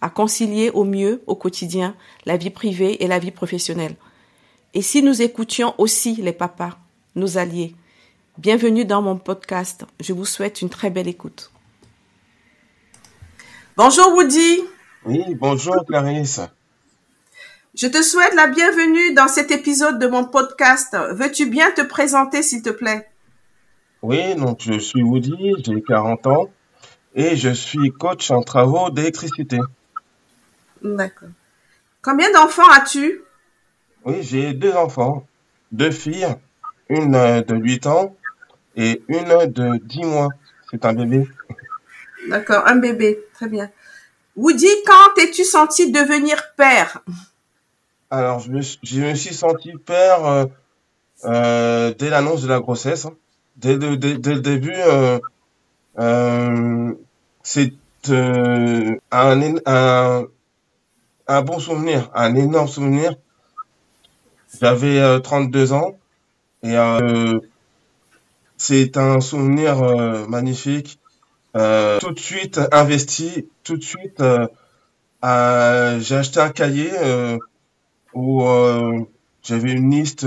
à concilier au mieux au quotidien la vie privée et la vie professionnelle. Et si nous écoutions aussi les papas, nos alliés Bienvenue dans mon podcast. Je vous souhaite une très belle écoute. Bonjour Woody. Oui, bonjour Clarisse. Je te souhaite la bienvenue dans cet épisode de mon podcast. Veux-tu bien te présenter s'il te plaît? Oui, donc je suis Woody, j'ai 40 ans et je suis coach en travaux d'électricité. D'accord. Combien d'enfants as-tu? Oui, j'ai deux enfants, deux filles, une euh, de 8 ans et une de 10 mois. C'est un bébé. D'accord, un bébé, très bien. Woody, quand t'es-tu senti devenir père? Alors, je me, je me, suis senti père euh, euh, dès l'annonce de la grossesse. Hein. Dès, le, dès, dès, le début, euh c'est un, un, un bon souvenir, un énorme souvenir j'avais 32 euh, ans et euh, c'est un souvenir euh, magnifique. tout de suite investi, tout de suite j'ai acheté un cahier où j'avais une liste,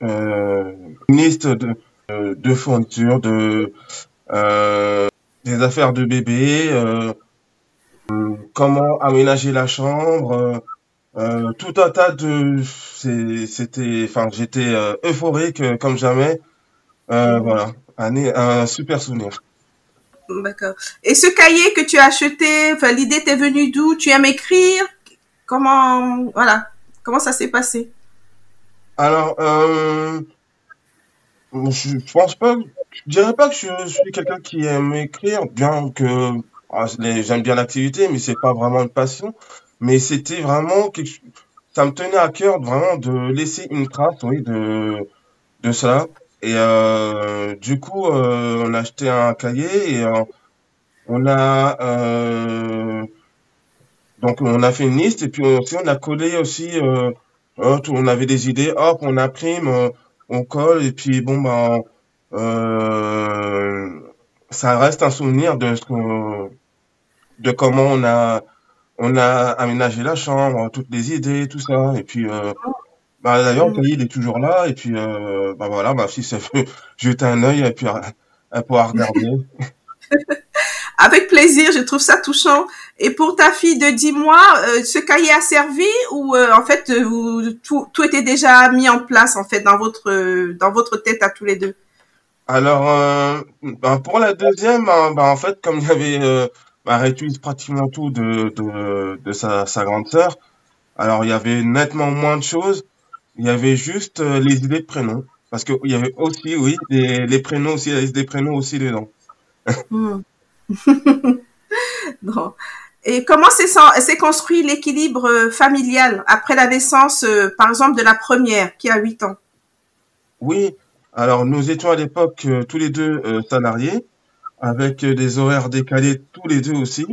une liste de, de fournitures, de des affaires de bébé, comment aménager la chambre, euh, tout un tas de c'était enfin j'étais euh, euphorique euh, comme jamais. Euh, voilà. Un, un super souvenir. D'accord. Et ce cahier que tu as acheté enfin l'idée t'est venue d'où? Tu aimes écrire? Comment voilà. Comment ça s'est passé? Alors euh, je, pense pas je dirais pas que je suis quelqu'un qui aime écrire bien que j'aime bien l'activité mais c'est pas vraiment une passion mais c'était vraiment quelque ça me tenait à cœur vraiment de laisser une trace, oui, de, de ça. Et euh, du coup, euh, on a acheté un cahier et euh, on a donc on a fait une liste et puis aussi on a collé aussi. On avait des idées, hop, on imprime, on colle et puis bon ben ça reste un souvenir de ce de comment on a on a aménagé la chambre, toutes les idées, tout ça. Et puis, euh, bah, d'ailleurs, le il est toujours là. Et puis, euh, bah voilà, ma fille, ça veut jeter un œil et puis elle pourra regarder. Avec plaisir, je trouve ça touchant. Et pour ta fille de 10 mois, euh, ce cahier a servi ou euh, en fait vous, tout, tout, était déjà mis en place en fait dans votre dans votre tête à tous les deux? Alors, ben, pour la deuxième, ben, en fait, comme il y avait bah, réutilise pratiquement tout de, de, de sa, sa, grande sœur. Alors, il y avait nettement moins de choses. Il y avait juste euh, les idées de prénoms. Parce qu'il y avait aussi, oui, les, les prénoms aussi, les des prénoms aussi dedans. Hmm. bon. Et comment s'est construit l'équilibre euh, familial après la naissance, euh, par exemple, de la première, qui a 8 ans? Oui, alors nous étions à l'époque tous les deux salariés avec des horaires décalés tous les deux aussi.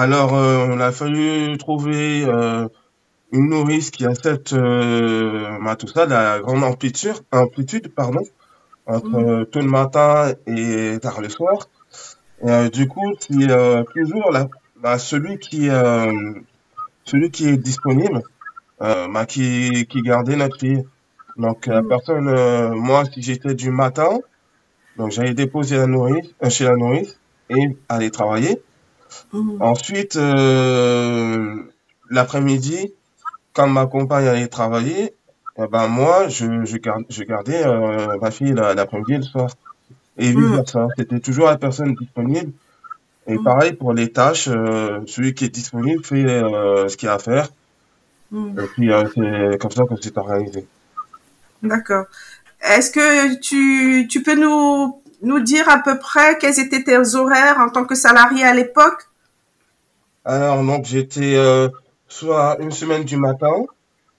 Alors, euh, on a fallu trouver euh, une nourrice qui accepte euh, bah, tout ça, la grande amplitude, amplitude pardon, entre mmh. tôt le matin et tard le soir. Et, du coup, c'est toujours la, bah, celui qui celui qui est disponible, bah, qui, qui gardait notre fille. Donc, la mmh. personne, moi, si j'étais du matin, donc j'allais déposer la nourrice euh, chez la nourrice et aller travailler. Mmh. Ensuite, euh, l'après-midi, quand ma compagne allait travailler, eh ben moi, je, je, je gardais euh, ma fille l'après-midi et le soir. Et vice versa. C'était toujours la personne disponible. Et mmh. pareil pour les tâches, euh, celui qui est disponible fait euh, ce qu'il a à faire. Et puis euh, c'est comme ça que c'est organisé. D'accord. Est-ce que tu, tu peux nous, nous dire à peu près quels étaient tes horaires en tant que salarié à l'époque? Alors, donc, j'étais, euh, soit une semaine du matin.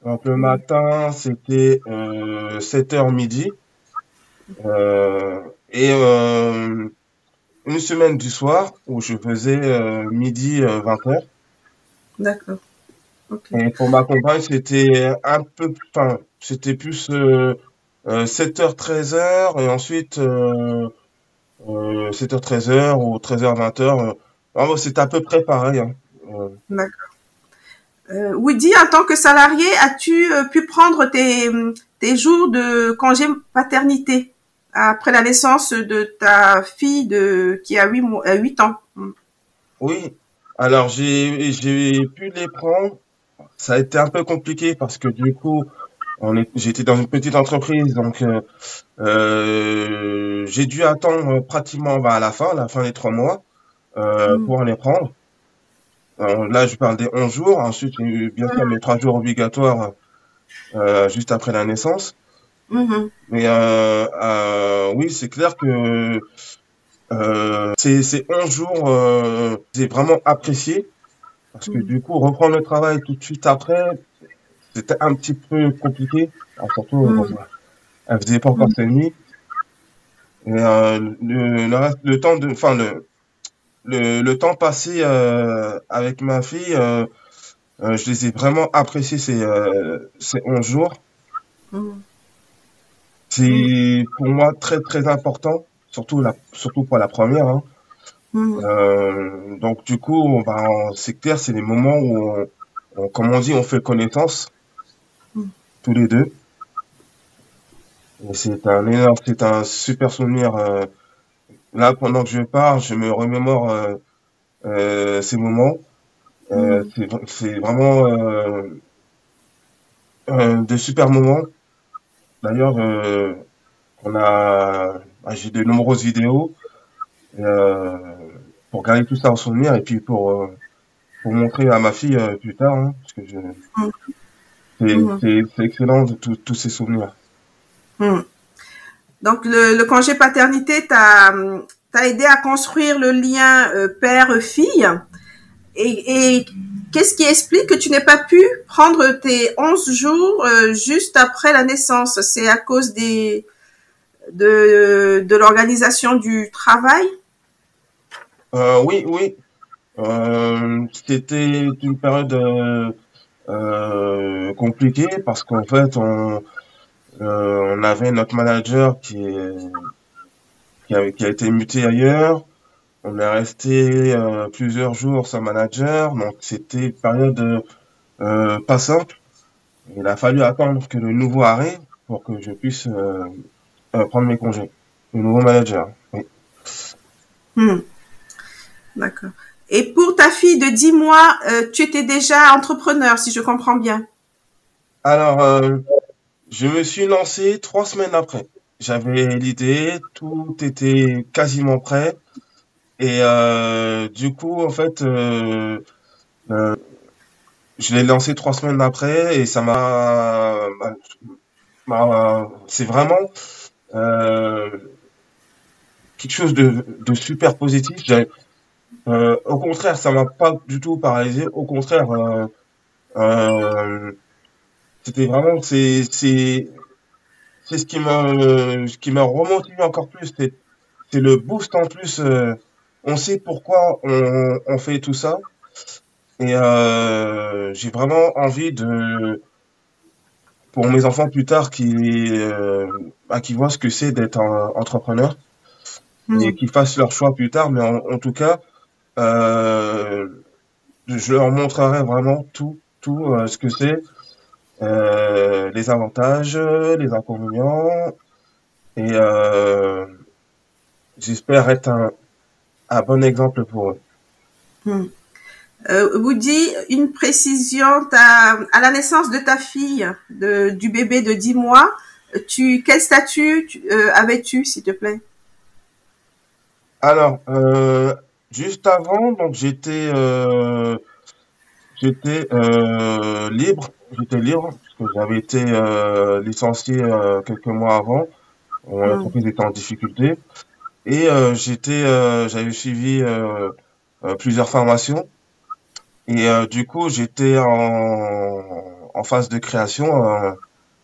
Donc le matin, c'était euh, 7h midi. Euh, et euh, une semaine du soir où je faisais midi 20h. D'accord. Et pour ma compagne, c'était un peu, enfin, c'était plus 7h, 13h et ensuite 7h, 13h ou 13h, 20h. c'est à peu près pareil. Hein. D'accord. Euh, Woody, en tant que salarié, as-tu euh, pu prendre tes, tes jours de congé paternité après la naissance de ta fille de qui a 8 mois, 8 euh, ans? Oui. Alors j'ai j'ai pu les prendre. Ça a été un peu compliqué parce que du coup, j'étais dans une petite entreprise donc euh, euh j'ai dû attendre pratiquement bah, à la fin, la fin des trois mois euh, mm. pour les prendre là, je parle des 11 jours. Ensuite, j'ai eu bien sûr mes 3 jours obligatoires euh, juste après la naissance. Mm-hmm. Mais euh, euh, oui, c'est clair que euh, ces, ces 11 jours, euh, j'ai vraiment apprécié. Parce que mm. du coup, reprendre le travail tout de suite après, c'était un petit peu compliqué. Alors, surtout, mm. euh, elle faisait pas encore ses nuits. Et euh, le, le, le temps de, enfin, le, le, le temps passé euh, avec ma fille, euh, je les ai vraiment appréciés ces, ces 11 jours. Mmh. C'est pour moi très très important, surtout, la, surtout pour la première. Hein. Mmh. donc du coup, bah, c'est clair, c'est les moments où, on, comme on dit, on fait connaissance, mmh. Les deux. Et c'est un énorme, c'est un super souvenir Là, pendant que je parle, je me remémore euh, euh, ces moments. Euh. C'est vraiment euh, des super moments. D'ailleurs, on a, bah, j'ai de nombreuses vidéos pour garder tout ça en souvenir et puis pour pour montrer à ma fille plus tard, hein, parce que je, mm. C'est mm. excellent de tous ces souvenirs. Donc le, le congé paternité t'a aidé à construire le lien euh, père-fille. Et, et qu'est-ce qui explique que tu n'aies pas pu prendre tes 11 jours euh, juste après la naissance? C'est à cause des de, de l'organisation du travail? Euh, Oui, oui. C'était une période euh, compliquée parce qu'en fait, on, euh, on avait notre manager qui, qui, a, été muté ailleurs. On est resté euh, plusieurs jours sans manager, donc c'était une période pas simple. Il a fallu attendre que le nouveau arrive pour que je puisse prendre mes congés. Le nouveau manager, oui. Hmm. D'accord. Et pour ta fille de 10 mois, euh, tu étais déjà entrepreneur, si je comprends bien. Alors, euh, je me suis lancé trois semaines après. J'avais l'idée, tout était quasiment prêt. Et euh, du coup, en fait, je l'ai lancé trois semaines après et ça m'a... c'est vraiment quelque chose de super positif. Euh, au contraire, ça m'a pas du tout paralysé. Au contraire, euh, euh c'était vraiment c'est c'est c'est ce qui m'a ce qui m'a remotivé encore plus c'est c'est le boost en plus on sait pourquoi on, on fait tout ça et j'ai vraiment envie de pour mes enfants plus tard qui euh, bah, qui voient ce que c'est d'être entrepreneur mmh. et qui fassent leur choix plus tard mais en, en tout cas je leur montrerai vraiment tout tout euh, ce que c'est euh, les avantages, les inconvénients, et euh, j'espère être un, un, bon exemple pour eux. Hmm. Euh, Woody, une précision, à la naissance de ta fille, de, du bébé de 10 mois, tu, quel statut euh, avais-tu, s'il te plaît? Alors, euh, juste avant, donc j'étais euh, j'étais euh, libre j'étais libre, parce que j'avais été euh, licencié euh, quelques mois avant. Mmh. L'entreprise était en difficulté. Et euh, j'étais, euh, j'avais suivi euh, plusieurs formations. Et euh, du coup, j'étais en, en phase de création euh,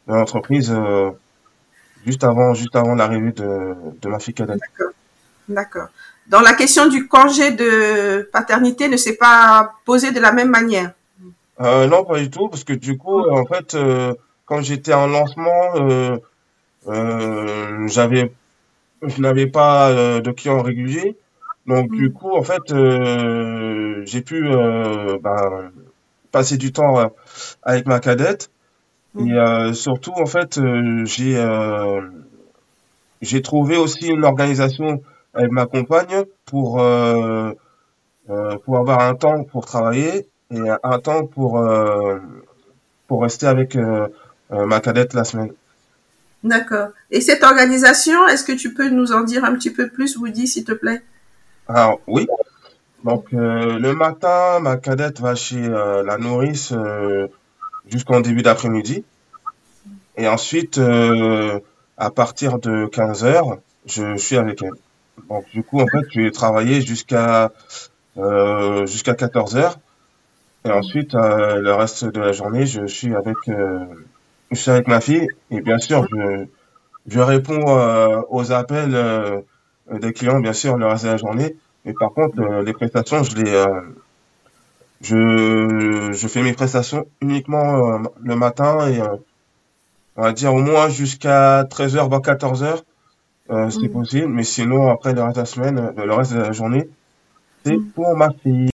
de l'entreprise euh, juste avant, juste avant l'arrivée de, de ma fille cadette. D'accord. D'accord. Dans la question du congé de paternité ne s'est pas posée de la même manière? Euh, non, pas du tout, parce que du coup, en fait, euh, quand j'étais en lancement, euh, euh, j'avais, je n'avais pas euh, de clients réguliers, donc du Mm. coup, en fait, euh, j'ai pu euh, ben, passer du temps euh, avec ma cadette et Mm. euh, surtout, en fait, euh, j'ai euh, j'ai trouvé aussi une organisation avec ma compagne pour euh, euh, pour avoir un temps pour travailler et un temps pour euh, pour rester avec ma cadette la semaine. D'accord. Et cette organisation, est-ce que tu peux nous en dire un petit peu plus, Woody, s'il te plaît? Alors oui, donc euh, le matin, ma cadette va chez euh, la nourrice euh, jusqu'en début d'après-midi et ensuite à partir de 15 heures, je suis avec elle. Donc du coup en fait, je vais travailler jusqu'à euh, jusqu'à 14 heures. Et ensuite euh, le reste de la journée, je suis avec euh, je suis avec ma fille. Et bien sûr je je réponds euh, aux appels euh, des clients bien sûr le reste de la journée. Mais par contre, euh, les prestations, je les je je fais mes prestations uniquement le matin et on va dire au moins jusqu'à 13h voire 14h euh, c'est Mm. possible. Mais sinon après le reste de la semaine, euh, le reste de la journée, c'est Mm. pour ma fille.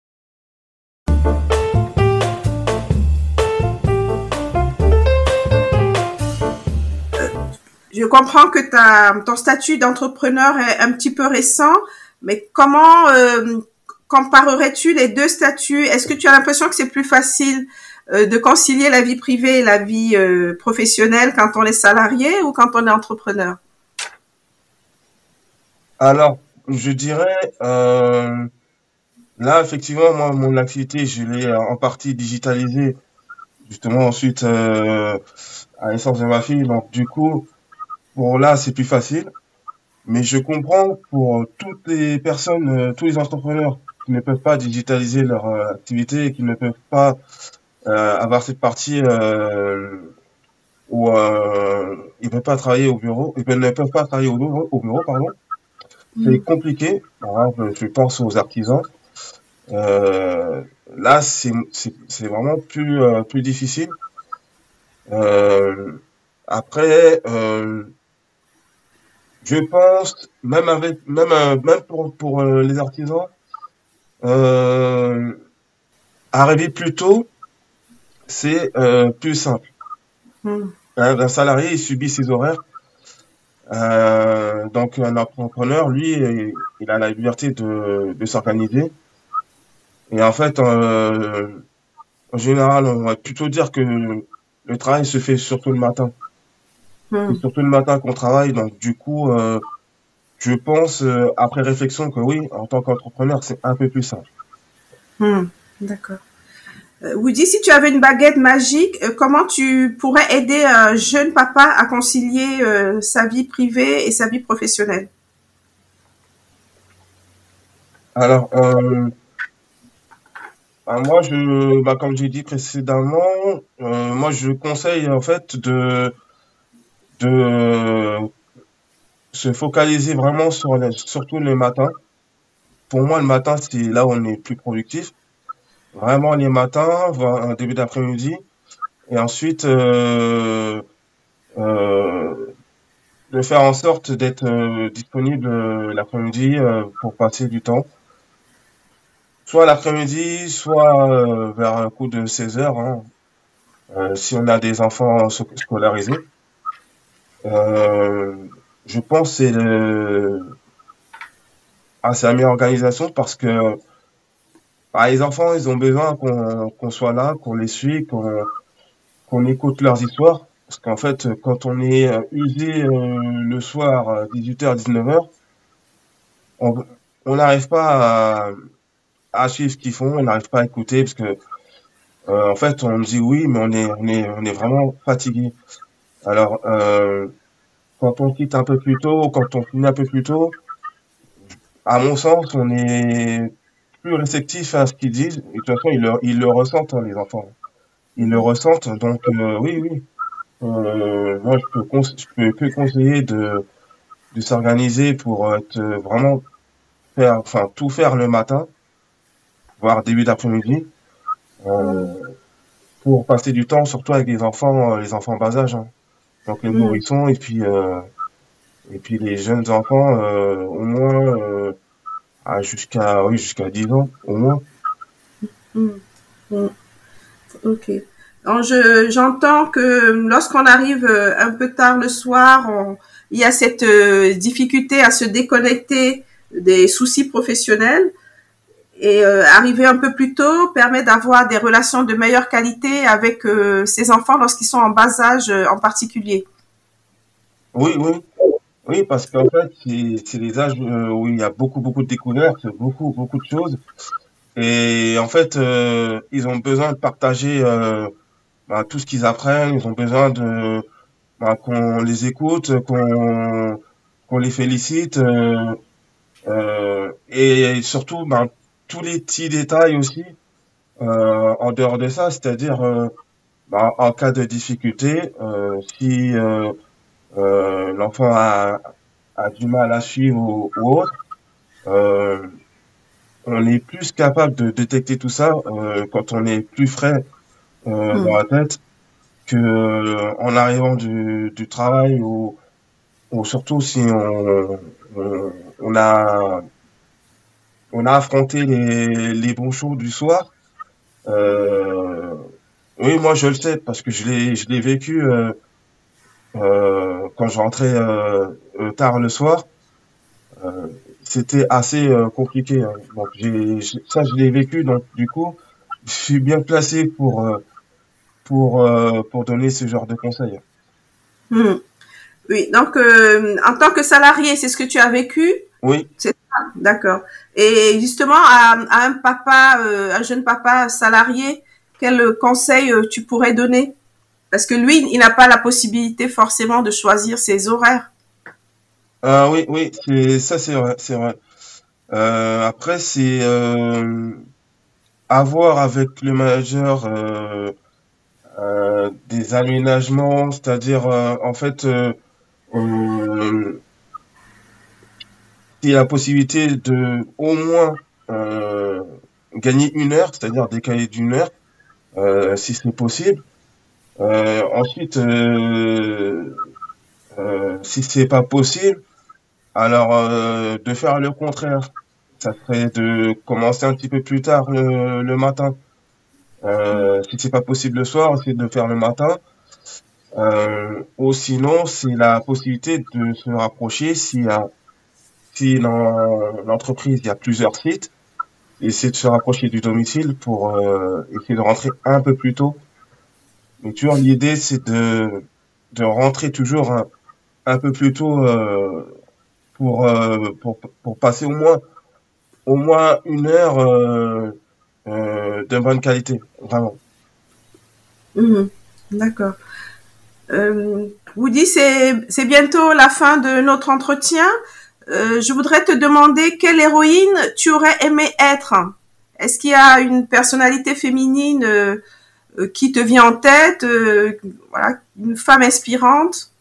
Je comprends que ta, ton statut d'entrepreneur est un petit peu récent, mais comment euh, comparerais-tu les deux statuts? Est-ce que tu as l'impression que c'est plus facile euh, de concilier la vie privée et la vie euh, professionnelle quand on est salarié ou quand on est entrepreneur? Alors, je dirais euh, là effectivement moi mon activité, je l'ai euh, en partie digitalisée justement ensuite euh, à l'essence de ma fille. Donc du coup Pour là, c'est plus facile, mais je comprends pour toutes les personnes, tous les entrepreneurs qui ne peuvent pas digitaliser leur activité qui ne peuvent pas avoir cette partie euh, où ils ne peuvent pas travailler au bureau, ils ne peuvent pas travailler au bureau pardon. C'est compliqué. Exemple, je pense aux artisans. Euh, là, c'est vraiment plus euh, plus difficile. Euh, après, euh, je pense, même avec, même, euh, même pour, pour euh, les artisans, euh, arriver plus tôt, c'est euh, plus simple. Mm. Un, un salarié, il subit ses horaires. Euh, donc, un entrepreneur, lui, il a la liberté de, de s'organiser. Et en fait, euh, en général, on va plutôt dire que le travail se fait surtout le matin. Mm. C'est surtout le matin qu'on travaille. Donc, du coup, euh, je pense, euh, après réflexion, que oui, en tant qu'entrepreneur, c'est un peu plus simple. Hmm, D'accord. Euh, Woody, si tu avais une baguette magique, euh, comment tu pourrais aider un jeune papa à concilier euh, sa vie privée et sa vie professionnelle? Alors, bah, moi, je, bah, comme j'ai dit précédemment, moi, je conseille en fait de, de se focaliser vraiment sur les, surtout le matin. Pour moi, le matin, c'est là où on est plus productif. Vraiment les matins, voire un début d'après-midi. Et ensuite, euh, euh, de faire en sorte d'être euh, disponible euh, l'après-midi euh, pour passer du temps. Soit l'après-midi, soit vers un coup de 16 heures, hein, si on a des enfants sco- scolarisés. Je pense que c'est le... ah, la meilleure organisation parce que les enfants, ils ont besoin qu'on soit là, qu'on les suive, qu'on écoute leurs histoires. Parce qu'en fait, quand on est euh, usé euh, le soir, 18h, 19h, on n'arrive pas à, suivre ce qu'ils font, on n'arrive pas à écouter parce que euh, en fait, on dit oui, mais on est on est on est vraiment fatigué. Alors, euh, quand on quitte un peu plus tôt, quand on finit un peu plus tôt, à mon sens, on est plus réceptifs à ce qu'ils disent. Et de toute façon, ils le, ils le ressentent, hein, les enfants. Ils le ressentent. Donc, euh, oui, oui. Euh, moi, je peux, je peux que conseiller de, de s'organiser pour être vraiment faire, enfin, tout faire le matin, voire début d'après-midi, euh, pour passer du temps, surtout avec les enfants, les enfants bas âge. Hein. Donc les mm. nourrissons et puis et puis les jeunes enfants, au moins ah, jusqu'à oui, jusqu'à 10 ans au moins. Hmm. Hmm. Ok. Alors je, j'entends que lorsqu'on arrive euh, un peu tard le soir, il y a cette euh, difficulté à se déconnecter des soucis professionnels et euh, arriver un peu plus tôt permet d'avoir des relations de meilleure qualité avec ses enfants lorsqu'ils sont en bas âge en particulier. Oui, oui. Oui, parce qu'en fait, c'est les âges euh, où il y a beaucoup, beaucoup de découvertes, beaucoup, beaucoup de choses. Et en fait, euh, ils ont besoin de partager euh, bah, tout ce qu'ils apprennent. Ils ont besoin de bah, qu'on les écoute, qu'on les félicite. et surtout, bah, tous les petits détails aussi, en dehors de ça, c'est-à-dire en cas de difficulté, si l'enfant a, a, du mal à suivre ou, autre, euh, on est plus capable de détecter tout ça euh, quand on est plus frais euh, hmm. dans la tête que euh, en arrivant du, du travail ou, ou, surtout si on, on, on, a on a affronté les, les bons shows du soir. Euh, oui, moi je le sais parce que je l'ai je l'ai vécu. Euh, euh, quand je rentrais euh, euh, tard le soir, c'était assez compliqué. Hein. Donc j'ai ça je l'ai vécu donc du coup je suis bien placé pour pour pour donner ce genre de conseils. Hmm. Oui, donc en tant que salarié, c'est ce que tu as vécu? Oui. C'est ça, d'accord. Et justement, à, à un papa, un jeune papa salarié, quel conseil tu pourrais donner? Parce que lui, il n'a pas la possibilité forcément de choisir ses horaires. Ah oui, oui, ça c'est vrai, vrai. Euh, après, c'est euh, avoir avec le manager euh, euh des aménagements, c'est-à-dire en fait, il y a la possibilité de au moins gagner une heure, c'est-à-dire décaler d'une heure, si c'est possible. Euh, ensuite, euh, euh, si c'est pas possible, alors de faire le contraire. Ça serait de commencer un petit peu plus tard le, le matin. Si c'est pas possible le soir, c'est de faire le matin. Euh, ou sinon, c'est la possibilité de se rapprocher a, si dans l'entreprise il y a plusieurs sites, essayer de se rapprocher du domicile pour euh, essayer de rentrer un peu plus tôt mais toujours l'idée, c'est de, de rentrer toujours un, un peu plus tôt euh, pour, euh, pour, pour passer au moins, au moins une heure euh, euh de bonne qualité, vraiment. Mhm. D'accord. Euh, Woody, c'est, c'est bientôt la fin de notre entretien. Euh, je voudrais te demander quelle héroïne tu aurais aimé être. Est-ce qu'il y a une personnalité féminine euh, euh, qui te vient en tête euh, Voilà, une femme inspirante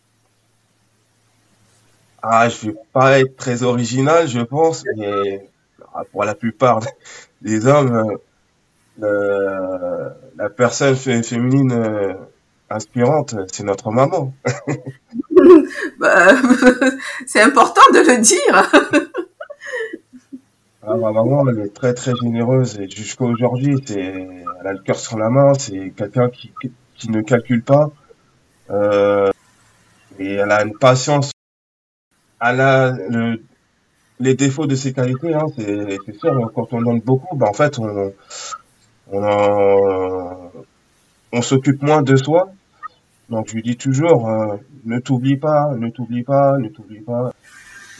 Ah, je vais pas être très original, je pense, mais pour la plupart des hommes, euh, la personne féminine inspirante, c'est notre maman. bah, c'est important de le dire. Ah, ma maman, elle est très très généreuse et jusqu'à aujourd'hui, c'est, elle a le cœur sur la main, c'est quelqu'un qui, qui ne calcule pas. Euh, et elle a une patience. Elle a le, les défauts de ses qualités, hein, c'est, c'est sûr. Quand on donne beaucoup, ben en fait, on, on, on s'occupe moins de soi. Donc je lui dis toujours, euh, ne t'oublie pas, ne t'oublie pas, ne t'oublie pas.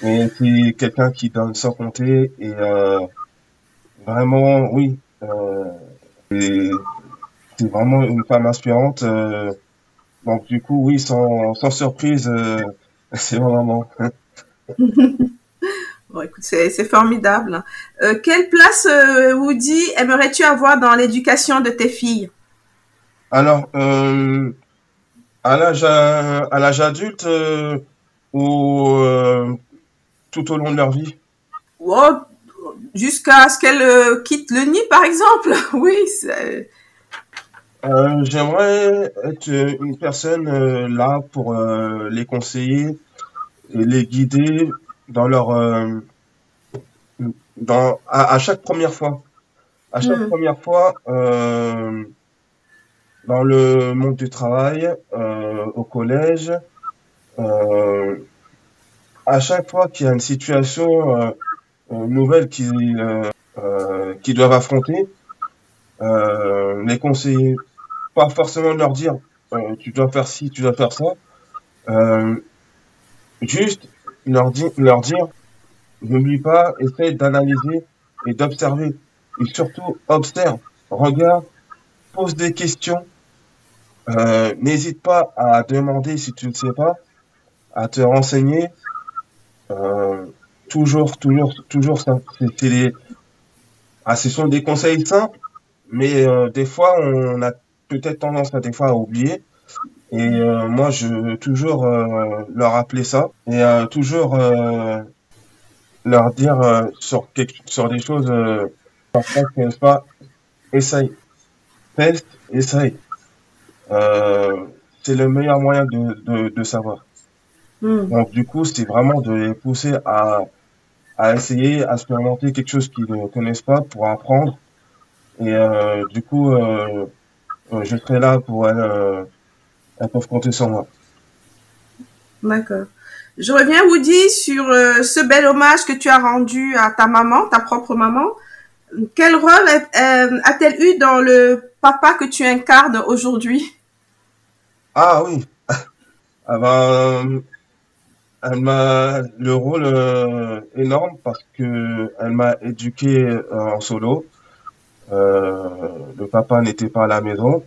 Mais c'est quelqu'un qui donne sans compter et euh, vraiment, oui, euh, c'est vraiment une femme inspirante. Euh, donc du coup, oui, sans, sans surprise, euh, c'est vraiment. Bon, écoute, c'est formidable. Euh, quelle place, euh, Woody, aimerais-tu avoir dans l'éducation de tes filles? Alors, euh, à l'âge à l'âge adulte ou tout au long de leur vie oh, Jusqu'à ce qu'elles quittent le nid, par exemple. oui. J'aimerais être une personne là pour les conseiller et les guider dans leur euh, dans à, chaque première fois à chaque hmm. première fois euh, dans le monde du travail euh, au collège euh, à chaque fois qu'il y a une situation euh, nouvelle qui qui doivent affronter les conseiller pas forcément leur dire tu dois faire ci tu dois faire ça juste leur, dire, leur dire, n'oublie pas, essaye d'analyser et d'observer. Et surtout, observe, regarde, pose des questions. Euh, N'hésite pas à demander si tu ne sais pas, à te renseigner. Euh, toujours, toujours, toujours ça. C'est les... ah, ce sont des conseils simples, mais euh, des fois, on a peut-être tendance à des fois à oublier. Et euh, moi, je veux toujours euh, leur rappeler ça et euh, toujours leur dire sur, sur des choses parfois qu'elles pas essaye, teste, essaye. c'est le meilleur moyen de, de, de savoir. Hmm. Donc du coup, c'est vraiment de les pousser à, à essayer, à expérimenter quelque chose qu'ils ne connaissent pas pour apprendre. Et du coup, je serai là pour elles elles peuvent compter sur moi. D'accord. Je reviens, Woody, sur euh, ce bel hommage que tu as rendu à ta maman, ta propre maman. Quel rôle euh, a-t-elle eu dans le papa que tu incarnes aujourd'hui? Ah oui. ah ben, elle m'a le rôle euh, énorme parce que elle m'a éduqué en solo. le papa n'était pas à la maison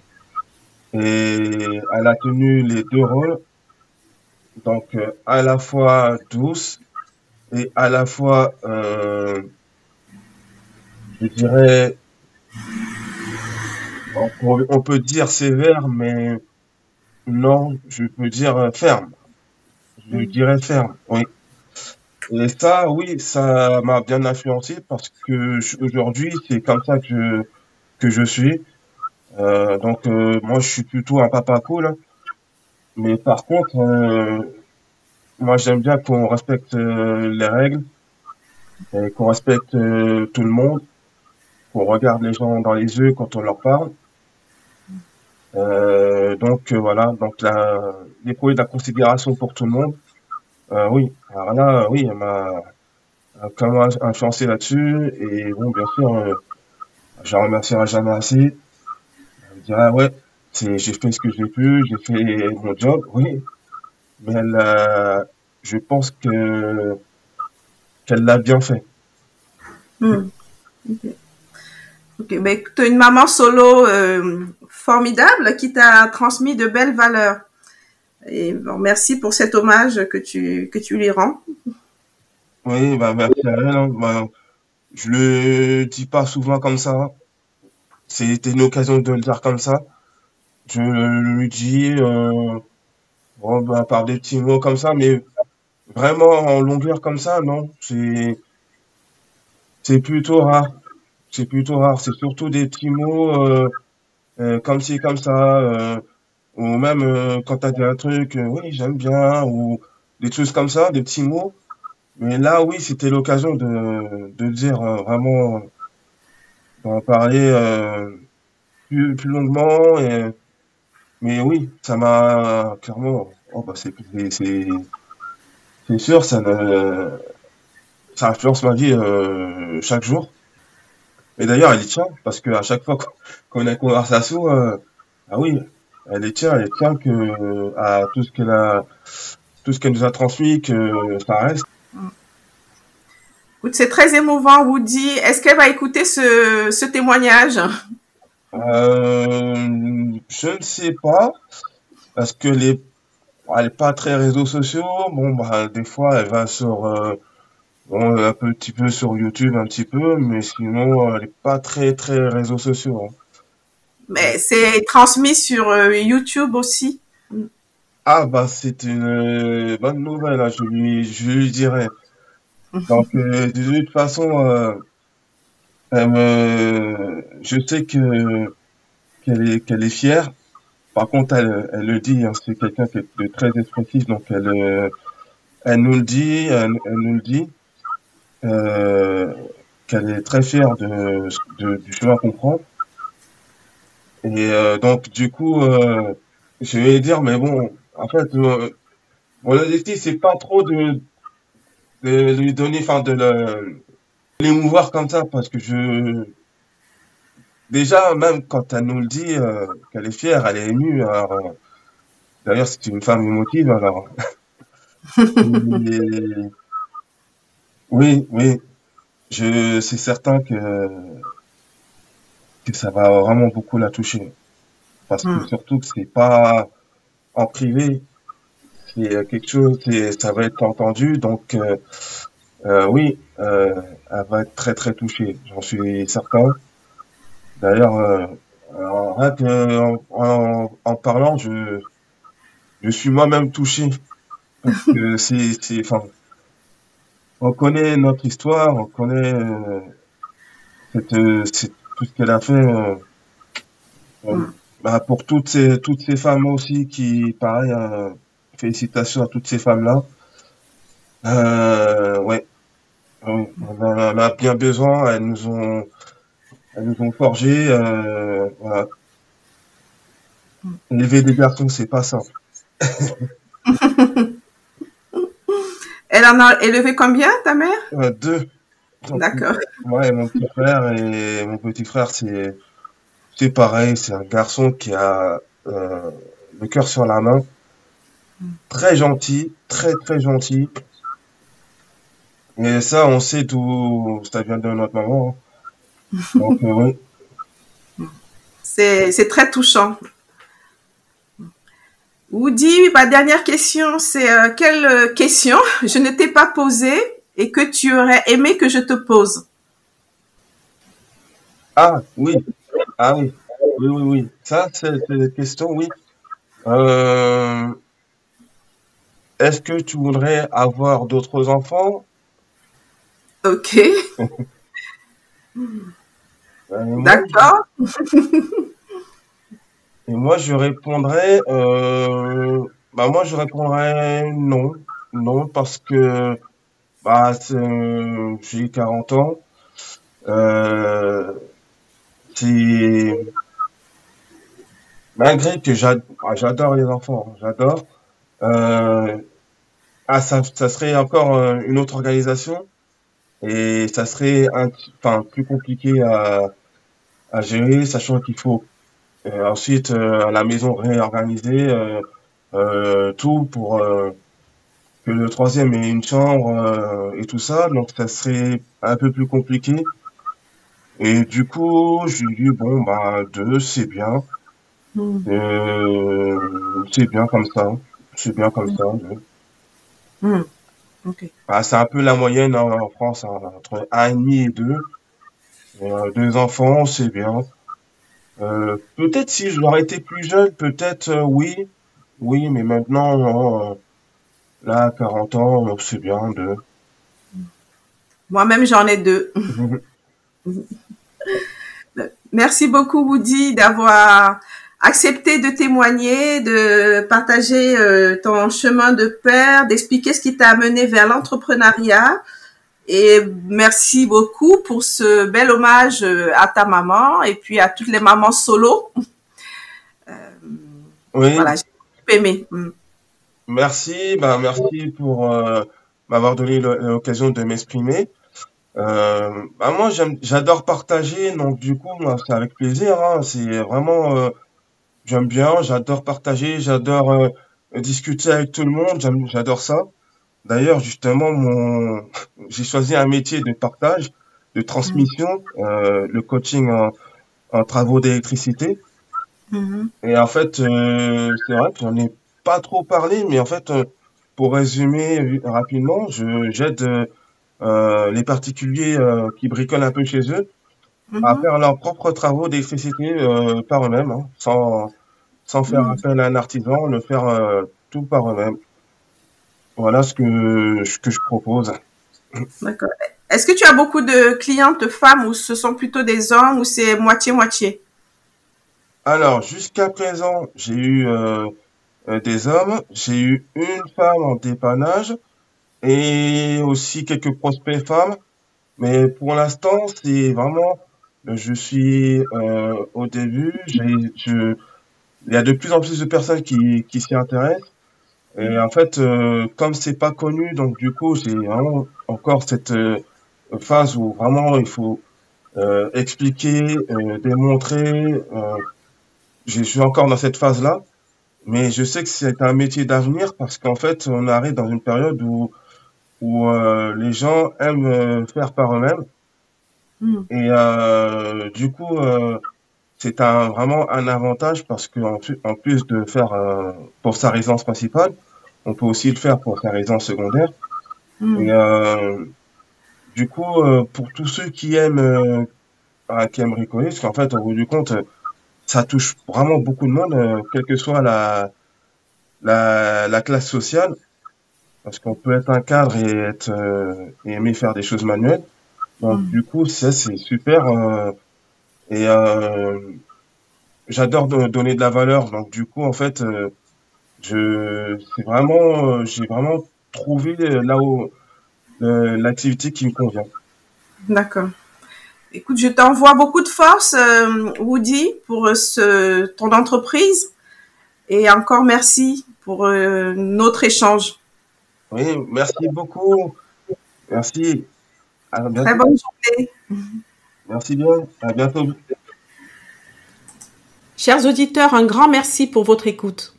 et elle a tenu les deux rôles, donc euh, à la fois douce et à la fois, euh, je dirais, on peut, dire sévère, mais non, je peux dire ferme. Je dirais ferme, oui. Et ça, oui, ça m'a bien influencé parce que aujourd'hui, c'est comme ça que que je suis. Euh, donc euh, moi je suis plutôt un papa cool. Mais par contre, euh, moi j'aime bien qu'on respecte les règles, qu'on respecte tout le monde, qu'on regarde les gens dans les yeux quand on leur parle. Donc voilà, donc la, l'éprouver de la considération pour tout le monde. oui, alors là, oui, elle m'a même influencé là-dessus. Et bon, bien sûr, je la remercierai jamais assez dirais, ouais, j'ai fait ce que j'ai pu, j'ai fait mon job, oui. Mais elle, euh, je pense que qu'elle l'a bien fait. Hmm. Ok, ben, tu as une maman solo euh, formidable qui t'a transmis de belles valeurs. Et merci pour cet hommage que tu, que tu lui rends. Oui, bah, merci à elle. Hein. Bah, je le dis pas souvent comme ça. C'était une occasion de le dire comme ça. Je lui dis, euh, bon, bah, par des petits mots comme ça, mais vraiment en longueur comme ça, non. C'est plutôt rare. C'est plutôt rare. C'est surtout des petits mots euh, euh, comme ci, comme ça. Euh, ou même euh, quand t'as dit un truc, oui, j'aime bien, ou des choses comme ça, des petits mots. Mais là, oui, c'était l'occasion de, de dire vraiment on en parler plus, plus longuement. Et, mais oui, ça m'a clairement. Oh bah c'est c'est sûr, ça ne, ça influence ma vie euh, chaque jour. Et d'ailleurs, elle y tient parce que à chaque fois qu'on a une conversation, euh, ah oui, elle y tient, elle tient que à tout ce qu'elle a, tout ce qu'elle nous a transmis, que ça reste. C'est très émouvant, Woody. Est-ce qu'elle va écouter ce, ce témoignage? Euh, Je ne sais pas, parce que les, elle n'est pas très réseaux sociaux. Bon, bah, des fois, elle va sur, euh, Bon, un petit peu sur YouTube, un petit peu, mais sinon, elle est pas très, très réseaux sociaux. hein. Mais c'est transmis sur euh, YouTube aussi. Ah, bah, c'est une euh, bonne nouvelle, hein, je lui, je lui dirai. Donc, euh, de toute façon, euh, elle me- je sais que qu'elle est, qu'elle est fière. Par contre, elle, elle le dit, hein, c'est quelqu'un qui est de très expressif, donc elle, euh, elle nous le dit, elle, elle nous le dit, euh, qu'elle est très fière de, de- du chemin qu'on prend. Et euh, donc, du coup, euh, je vais dire, mais bon, en fait, euh, mon objectif, c'est pas trop de, de lui donner, enfin, de le- l'émouvoir comme ça, parce que je, déjà, même quand elle nous le dit, euh, qu'elle est fière, elle est émue. Alors, euh, d'ailleurs, c'est une femme émotive, alors. Et- oui, oui, je, c'est certain que, que ça va vraiment beaucoup la toucher. Parce que Hmm. surtout que c'est pas en privé, c'est quelque chose, c'est, ça va être entendu, donc, euh, euh, oui, euh, elle va être très très touchée, j'en suis certain. D'ailleurs, euh, rien que en, en, en parlant, je, je suis moi-même touché. Parce que c'est, c'est, enfin, on connaît notre histoire, on connaît euh, cette, euh, cette- tout ce qu'elle a fait. euh, euh, Mm. bah, pour toutes ces, toutes ces femmes aussi qui, pareil, euh, félicitations à toutes ces femmes-là. Euh, ouais, Oui, on en a bien besoin. Elles nous ont, elles nous ont forgé. Euh, voilà. Élever des garçons, c'est pas simple. Elle en a élevé combien, ta mère? Euh, deux. D'accord. Ouais, mon petit frère et mon petit frère, c'est c'est pareil. C'est un garçon qui a euh, le cœur sur la main, très gentil, très très gentil. Et ça, on sait d'où ça vient de notre maman. hein. Donc euh, oui. C'est c'est très touchant. Woody, ma dernière question, c'est euh, quelle euh, question je ne t'ai pas posée et que tu aurais aimé que je te pose? Ah oui, ah oui, oui oui oui. Ça, c'est une question, oui. Euh, est-ce que tu voudrais avoir d'autres enfants? Ok, d'accord. Et moi, je répondrais, euh, bah moi, je répondrais non, non, parce que bah j'ai 40 ans, euh, c'est malgré que ah, j'adore les enfants, j'adore, euh, ah ça, ça serait encore euh, une autre organisation. Et ça serait enfin plus compliqué à à gérer, sachant qu'il faut euh, ensuite, euh, à la maison, réorganiser euh, tout pour que le troisième ait une chambre et tout ça. Donc, ça serait un peu plus compliqué. Et du coup, je lui dis, bon, bah, deux, c'est bien. Hmm. Euh, c'est bien comme ça. C'est bien comme ça. Hmm. Bah, c'est un peu la moyenne en, en France, hein, entre un et demi et deux. Euh, deux enfants, c'est bien. Euh, peut-être si je l'aurais été plus jeune, peut-être euh, oui, oui, mais maintenant, euh, là, à 40 ans, c'est bien de. Moi-même, j'en ai deux. Merci beaucoup, Woody, d'avoir accepté de témoigner, de partager euh, ton chemin de père, d'expliquer ce qui t'a amené vers l'entrepreneuriat. Et merci beaucoup pour ce bel hommage euh, à ta maman et puis à toutes les mamans solo. Euh, Oui, voilà, j'ai beaucoup aimé. Mm. merci, bah, merci pour euh, m'avoir donné l'occasion de m'exprimer. Euh, bah, moi, j'adore partager, donc du coup, moi, c'est avec plaisir, hein, c'est vraiment, euh, j'aime bien, j'adore partager, j'adore euh, discuter avec tout le monde, j'adore ça. D'ailleurs, justement, mon, j'ai choisi un métier de partage, de transmission, euh, le coaching en, en travaux d'électricité. Mhm. Et en fait, euh, c'est vrai que j'en ai pas trop parlé, mais en fait, euh, pour résumer rapidement, je j'aide euh, les particuliers euh, qui bricolent un peu chez eux à Mhm. faire leurs propres travaux d'électricité euh, par eux-mêmes, hein, sans, sans faire Mhm. appel à un artisan, le faire euh, tout par eux-mêmes. Voilà ce que, ce que je propose. D'accord. Est-ce que tu as beaucoup de clientes femmes ou ce sont plutôt des hommes ou c'est moitié-moitié? Alors, jusqu'à présent, j'ai eu euh, euh, des hommes, j'ai eu une femme en dépannage et aussi quelques prospects femmes. Mais pour l'instant, c'est vraiment, je suis euh, au début, je, il y a de plus en plus de personnes qui, qui s'y intéressent. Et en fait, euh, comme c'est pas connu, donc du coup, j'ai vraiment encore cette euh, phase où vraiment il faut euh, expliquer, euh, démontrer. euh, je suis encore dans cette phase-là, mais je sais que c'est un métier d'avenir parce qu'en fait, on arrive dans une période où où euh, les gens aiment faire par eux-mêmes Mhm. et euh, du coup, euh, c'est un vraiment un avantage parce que en, plus de faire euh, pour sa résidence principale, on peut aussi le faire pour sa résidence secondaire. Mhm. Et euh, du coup, euh, pour tous ceux qui aiment euh, ah, qui aiment bricoler, parce qu'en fait, au bout du compte, ça touche vraiment beaucoup de monde, euh, quelle que soit la, la, la classe sociale, parce qu'on peut être un cadre et être euh, et aimer faire des choses manuelles. Donc Mhm. du coup, ça c'est super euh, et euh, j'adore do- donner de la valeur. Donc du coup, en fait, euh, je c'est vraiment euh, j'ai vraiment trouvé là où l'activité qui me convient. D'accord. Écoute, je t'envoie beaucoup de force, Woody, pour ce, ton entreprise. Et encore merci pour notre échange. Oui, merci beaucoup. Merci. À Très bonne journée. Merci bien. À bientôt. Chers auditeurs, un grand merci pour votre écoute.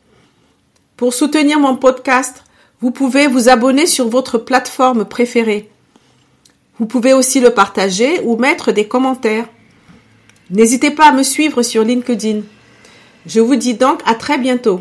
Pour soutenir mon podcast, vous pouvez vous abonner sur votre plateforme préférée. Vous pouvez aussi le partager ou mettre des commentaires. N'hésitez pas à me suivre sur LinkedIn. Je vous dis donc à très bientôt.